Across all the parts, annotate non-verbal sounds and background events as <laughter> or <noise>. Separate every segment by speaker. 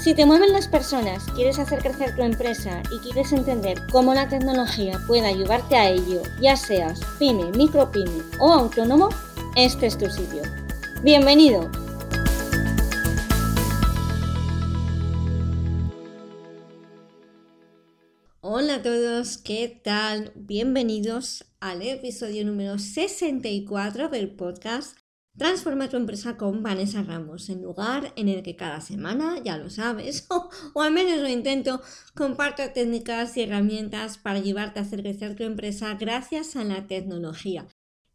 Speaker 1: Si te mueven las personas, quieres hacer crecer tu empresa y quieres entender cómo la tecnología puede ayudarte a ello, ya seas pyme, micropyme o autónomo, este es tu sitio. Bienvenido. Hola a todos, ¿qué tal? Bienvenidos al episodio número 64 del podcast Transforma tu empresa con Vanessa Ramos, en lugar en el que cada semana, ya lo sabes, <laughs> o, al menos lo intento, comparto técnicas y herramientas para ayudarte a hacer crecer tu empresa gracias a la tecnología.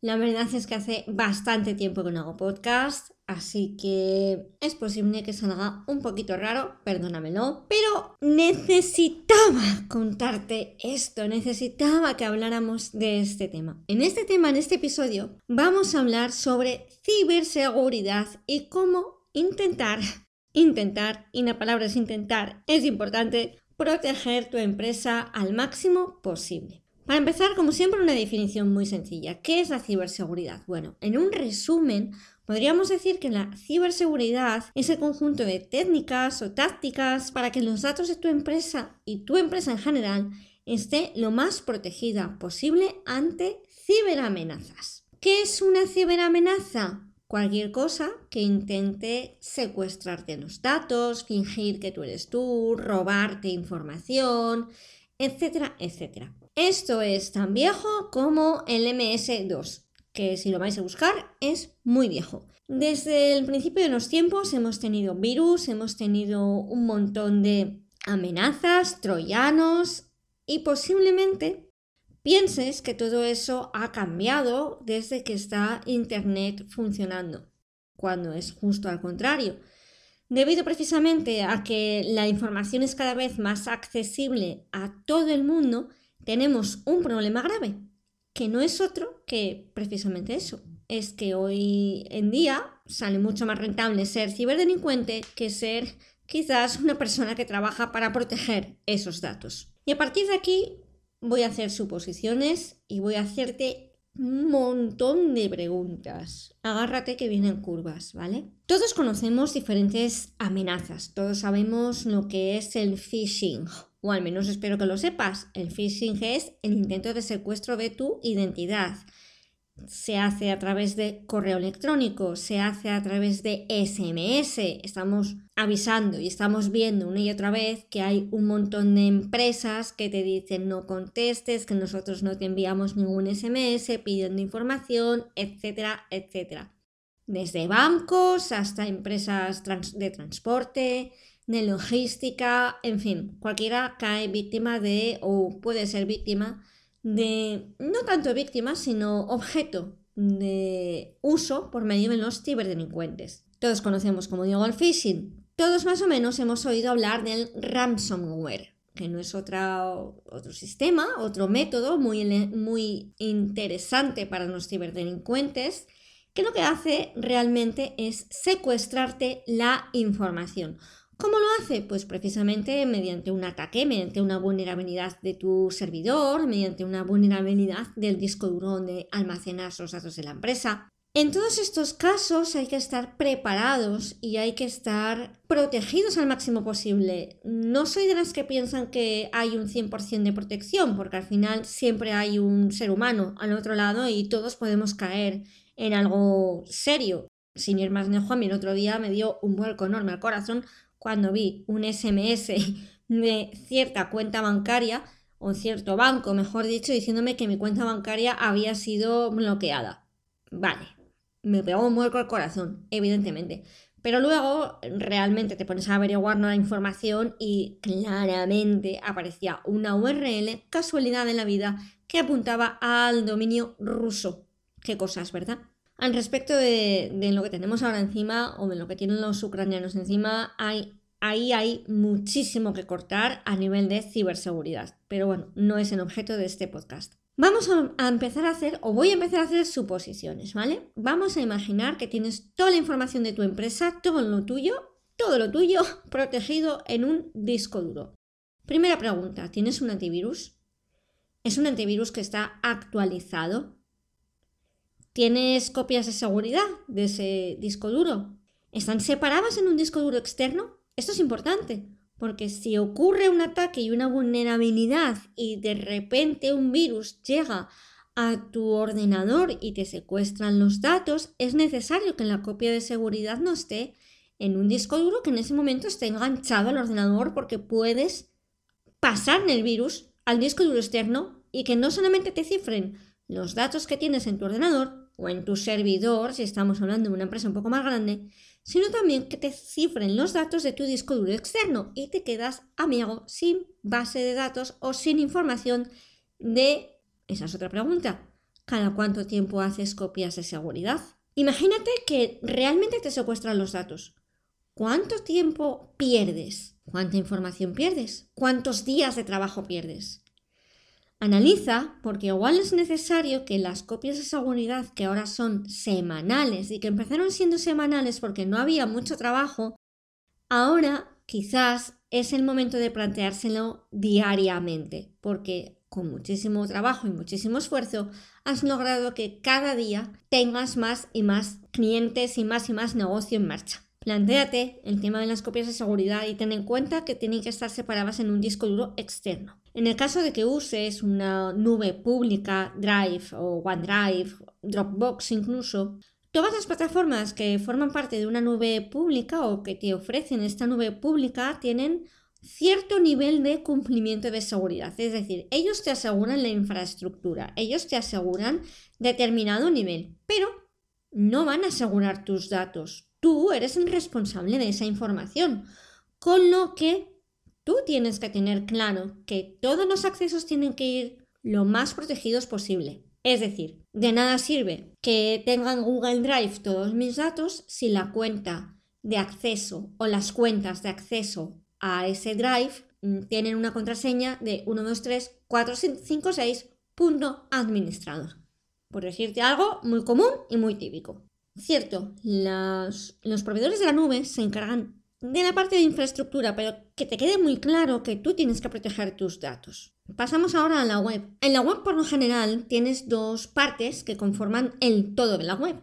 Speaker 1: La verdad es que hace bastante tiempo que no hago podcast, así que es posible que salga un poquito raro, perdónamelo, pero necesitaba contarte esto, necesitaba que habláramos de este tema. En este tema, en este episodio, vamos a hablar sobre ciberseguridad y cómo intentar, intentar, y la palabra es intentar, es importante, proteger tu empresa al máximo posible. Para empezar, como siempre, una definición muy sencilla. ¿Qué es la ciberseguridad? Bueno, en un resumen, podríamos decir que la ciberseguridad es el conjunto de técnicas o tácticas para que los datos de tu empresa y tu empresa en general esté lo más protegida posible ante ciberamenazas. ¿Qué es una ciberamenaza? Cualquier cosa que intente secuestrarte los datos, fingir que tú eres tú, robarte información, etcétera, etcétera. Esto es tan viejo como el MS2, que si lo vais a buscar es muy viejo. Desde el principio de los tiempos hemos tenido virus, hemos tenido un montón de amenazas, troyanos y posiblemente pienses que todo eso ha cambiado desde que está Internet funcionando, cuando es justo al contrario. Debido precisamente a que la información es cada vez más accesible a todo el mundo, tenemos un problema grave, que no es otro que precisamente eso. Es que hoy en día sale mucho más rentable ser ciberdelincuente que ser quizás una persona que trabaja para proteger esos datos. Y a partir de aquí voy a hacer suposiciones y voy a hacerte un montón de preguntas. Agárrate que vienen curvas, ¿vale? Todos conocemos diferentes amenazas, todos sabemos lo que es el phishing o al menos espero que lo sepas, el phishing es el intento de secuestro de tu identidad. Se hace a través de correo electrónico, se hace a través de SMS. Estamos avisando y estamos viendo una y otra vez que hay un montón de empresas que te dicen no contestes, que nosotros no te enviamos ningún SMS pidiendo información, etcétera, etcétera. Desde bancos hasta empresas de transporte, de logística, en fin, cualquiera cae víctima de o puede ser víctima de, no tanto víctima, sino objeto de uso por medio de los ciberdelincuentes. Todos conocemos, como digo, el phishing. Todos más o menos hemos oído hablar del ransomware, que no es otro sistema, otro método muy, muy interesante para los ciberdelincuentes, que lo que hace realmente es secuestrarte la información ¿Cómo lo hace? Pues precisamente mediante un ataque, mediante una vulnerabilidad de tu servidor, mediante una vulnerabilidad del disco duro donde almacenas los datos de la empresa. En todos estos casos hay que estar preparados y hay que estar protegidos al máximo posible. No soy de las que piensan que hay un 100% de protección, porque al final siempre hay un ser humano al otro lado y todos podemos caer en algo serio. Sin ir más lejos, a mí el otro día me dio un vuelco enorme al corazón cuando vi un SMS <laughs> de cierta cuenta bancaria o cierto banco, mejor dicho, diciéndome que mi cuenta bancaria había sido bloqueada. Vale, me pegó un muerco al corazón, evidentemente. Pero luego realmente te pones a averiguar la información y claramente aparecía una URL, casualidad en la vida, que apuntaba al dominio ruso. Qué cosas, ¿verdad? Al respecto de, lo que tenemos ahora encima o de lo que tienen los ucranianos encima, ahí hay muchísimo que cortar a nivel de ciberseguridad. Pero bueno, no es el objeto de este podcast. Vamos a, empezar a hacer, o voy a empezar a hacer suposiciones, ¿vale? Vamos a imaginar que tienes toda la información de tu empresa, todo lo tuyo, todo lo tuyo <laughs> protegido en un disco duro. Primera pregunta, ¿tienes un antivirus? ¿Es un antivirus que está actualizado? ¿Tienes copias de seguridad de ese disco duro? ¿Están separadas en un disco duro externo? Esto es importante, porque si ocurre un ataque y una vulnerabilidad y de repente un virus llega a tu ordenador y te secuestran los datos, es necesario que la copia de seguridad no esté en un disco duro que en ese momento esté enganchado al ordenador porque puedes pasar el virus al disco duro externo y que no solamente te cifren los datos que tienes en tu ordenador o en tu servidor, si estamos hablando de una empresa un poco más grande, sino también que te cifren los datos de tu disco duro externo y te quedas, amigo, sin base de datos o sin información de... Esa es otra pregunta. ¿Cada cuánto tiempo haces copias de seguridad? Imagínate que realmente te secuestran los datos. ¿Cuánto tiempo pierdes? ¿Cuánta información pierdes? ¿Cuántos días de trabajo pierdes? Analiza, porque igual es necesario que las copias de seguridad que ahora son semanales y que empezaron siendo semanales porque no había mucho trabajo, ahora quizás es el momento de planteárselo diariamente, porque con muchísimo trabajo y muchísimo esfuerzo has logrado que cada día tengas más y más clientes y más y más negocio en marcha. Plantéate el tema de las copias de seguridad y ten en cuenta que tienen que estar separadas en un disco duro externo. En el caso de que uses una nube pública, Drive o OneDrive, Dropbox incluso, todas las plataformas que forman parte de una nube pública o que te ofrecen esta nube pública tienen cierto nivel de cumplimiento de seguridad. Es decir, ellos te aseguran la infraestructura, ellos te aseguran determinado nivel, pero no van a asegurar tus datos. Tú eres el responsable de esa información. Con lo que Tú tienes que tener claro que todos los accesos tienen que ir lo más protegidos posible. Es decir, de nada sirve que tengan Google Drive todos mis datos si la cuenta de acceso o las cuentas de acceso a ese Drive mm, tienen una contraseña de 1234556 punto administrador. Por decirte algo muy común y muy típico. Cierto, los proveedores de la nube se encargan de la parte de infraestructura, pero que te quede muy claro que tú tienes que proteger tus datos. Pasamos ahora a la web. En la web por lo general tienes dos partes que conforman el todo de la web.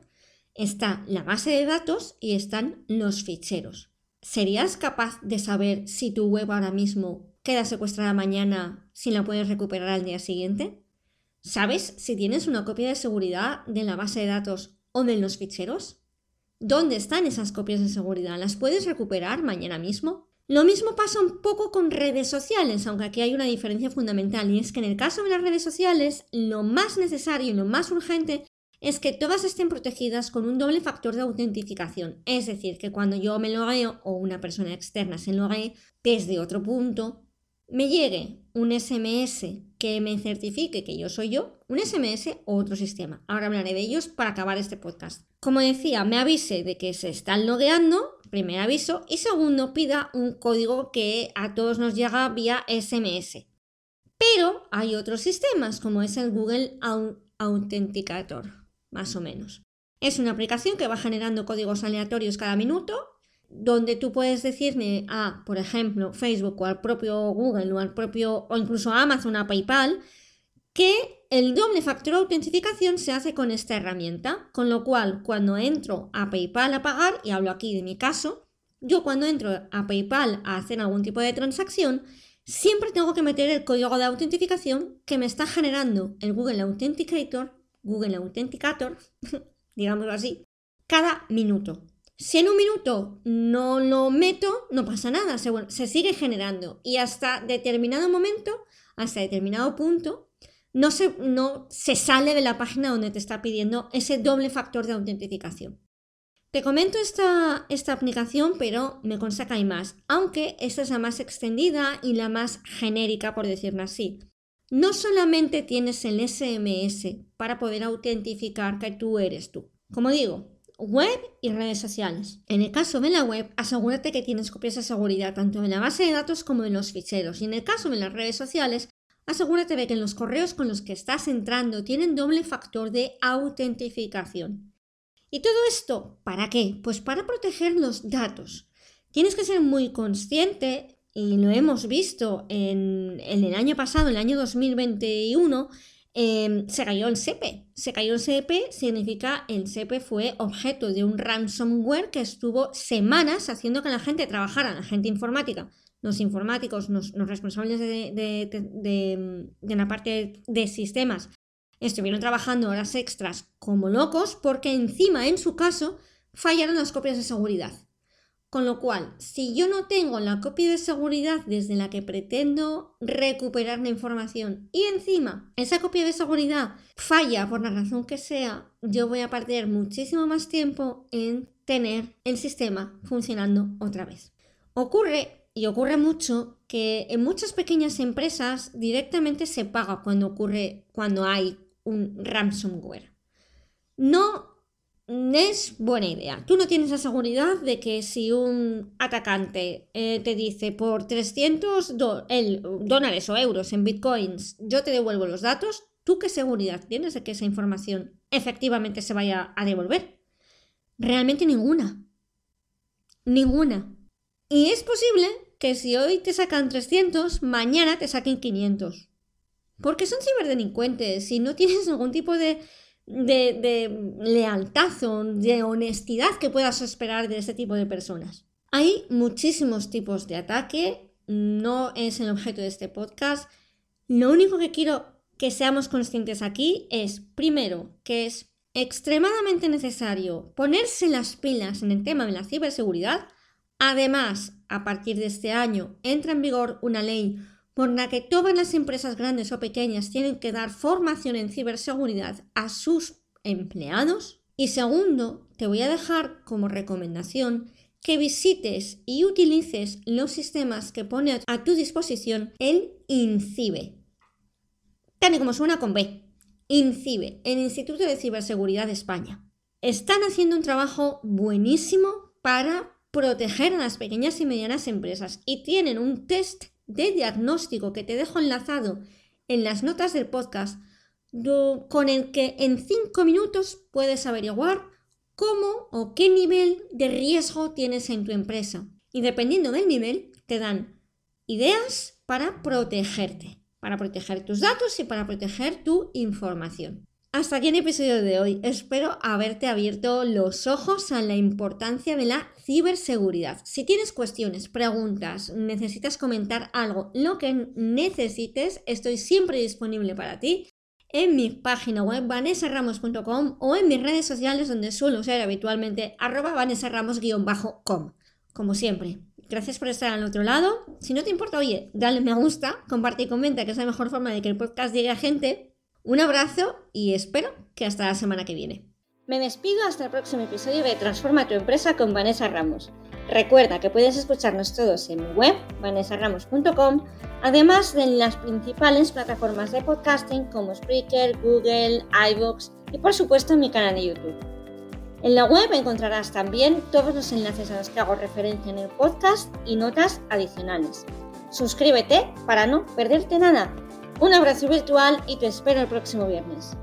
Speaker 1: Está la base de datos y están los ficheros. ¿Serías capaz de saber si tu web ahora mismo queda secuestrada mañana si la puedes recuperar al día siguiente? ¿Sabes si tienes una copia de seguridad de la base de datos o de los ficheros? ¿Dónde están esas copias de seguridad? ¿Las puedes recuperar mañana mismo? Lo mismo pasa un poco con redes sociales, aunque aquí hay una diferencia fundamental, y es que en el caso de las redes sociales, lo más necesario y lo más urgente es que todas estén protegidas con un doble factor de autentificación. Es decir, que cuando yo me logueo o una persona externa se loguee desde otro punto, me llegue un SMS que me certifique que yo soy yo, un SMS o otro sistema. Ahora hablaré de ellos para acabar este podcast. Como decía, me avise de que se están logueando, primer aviso, y segundo, pida un código que a todos nos llega vía SMS. Pero hay otros sistemas, como es el Google Authenticator, más o menos. Es una aplicación que va generando códigos aleatorios cada minuto, donde tú puedes decirme a, por ejemplo, Facebook o al propio Google o al propio, o incluso a Amazon, a PayPal, que el doble factor de autentificación se hace con esta herramienta, con lo cual cuando entro a PayPal a pagar, y hablo aquí de mi caso, yo cuando entro a PayPal a hacer algún tipo de transacción, siempre tengo que meter el código de autentificación que me está generando el Google Authenticator, Google Authenticator, <laughs> digámoslo así, cada minuto. Si en un minuto no lo meto, no pasa nada, se, sigue generando y hasta determinado momento, hasta determinado punto, no se, no se sale de la página donde te está pidiendo ese doble factor de autentificación. Te comento esta, esta aplicación, pero me consta que hay más, aunque esta es la más extendida y la más genérica, por decirlo así. No solamente tienes el SMS para poder autentificar que tú eres tú. Como digo, web y redes sociales. En el caso de la web, asegúrate que tienes copias de seguridad tanto de la base de datos como de los ficheros. Y en el caso de las redes sociales, asegúrate de que los correos con los que estás entrando tienen doble factor de autentificación. ¿Y todo esto para qué? Pues para proteger los datos. Tienes que ser muy consciente, y lo hemos visto en, el año pasado, en el año 2021, em, se cayó el SEPE. Se cayó el SEPE significa el SEPE fue objeto de un ransomware que estuvo semanas haciendo que la gente trabajara, la gente informática, los informáticos, los, responsables de, la parte de sistemas, estuvieron trabajando horas extras como locos porque encima, en su caso, fallaron las copias de seguridad. Con lo cual, si yo no tengo la copia de seguridad desde la que pretendo recuperar la información y encima esa copia de seguridad falla por la razón que sea, yo voy a perder muchísimo más tiempo en tener el sistema funcionando otra vez. Ocurre y ocurre mucho que en muchas pequeñas empresas directamente se paga cuando ocurre, cuando hay un ransomware. No es buena idea. Tú no tienes la seguridad de que si un atacante eh, te dice por 300 dólares o euros en bitcoins yo te devuelvo los datos, ¿tú qué seguridad tienes de que esa información efectivamente se vaya a devolver? Realmente ninguna. Ninguna. Y es posible que si hoy te sacan 300, mañana te saquen 500. Porque son ciberdelincuentes y no tienes ningún tipo de, de, lealtad o de honestidad que puedas esperar de ese tipo de personas. Hay muchísimos tipos de ataque, no es el objeto de este podcast. Lo único que quiero que seamos conscientes aquí es, primero, que es extremadamente necesario ponerse las pilas en el tema de la ciberseguridad Además, a partir de este año entra en vigor una ley por la que todas las empresas grandes o pequeñas tienen que dar formación en ciberseguridad a sus empleados. Y segundo, te voy a dejar como recomendación que visites y utilices los sistemas que pone a tu disposición el INCIBE. Tal como suena con B. INCIBE, el Instituto de Ciberseguridad de España. Están haciendo un trabajo buenísimo para proteger a las pequeñas y medianas empresas y tienen un test de diagnóstico que te dejo enlazado en las notas del podcast con el que en 5 minutos puedes averiguar cómo o qué nivel de riesgo tienes en tu empresa. Y dependiendo del nivel, te dan ideas para protegerte, para proteger tus datos y para proteger tu información. Hasta aquí el episodio de hoy. Espero haberte abierto los ojos a la importancia de la ciberseguridad. Si tienes cuestiones, preguntas, necesitas comentar algo, lo que necesites, estoy siempre disponible para ti en mi página web vanessaramos.com o en mis redes sociales donde suelo ser habitualmente arroba vanessaramos-com. Como siempre, gracias por estar al otro lado. Si no te importa, oye, dale me gusta, comparte y comenta, que es la mejor forma de que el podcast llegue a gente un abrazo y espero que hasta la semana que viene. Me despido hasta el próximo episodio de Transforma tu empresa con Vanessa Ramos. Recuerda que puedes escucharnos todos en mi web, vanessaramos.com, además de en las principales plataformas de podcasting como Spreaker, Google, iVoox y por supuesto en mi canal de YouTube. En la web encontrarás también todos los enlaces a los que hago referencia en el podcast y notas adicionales. Suscríbete para no perderte nada. Un abrazo virtual y te espero el próximo viernes.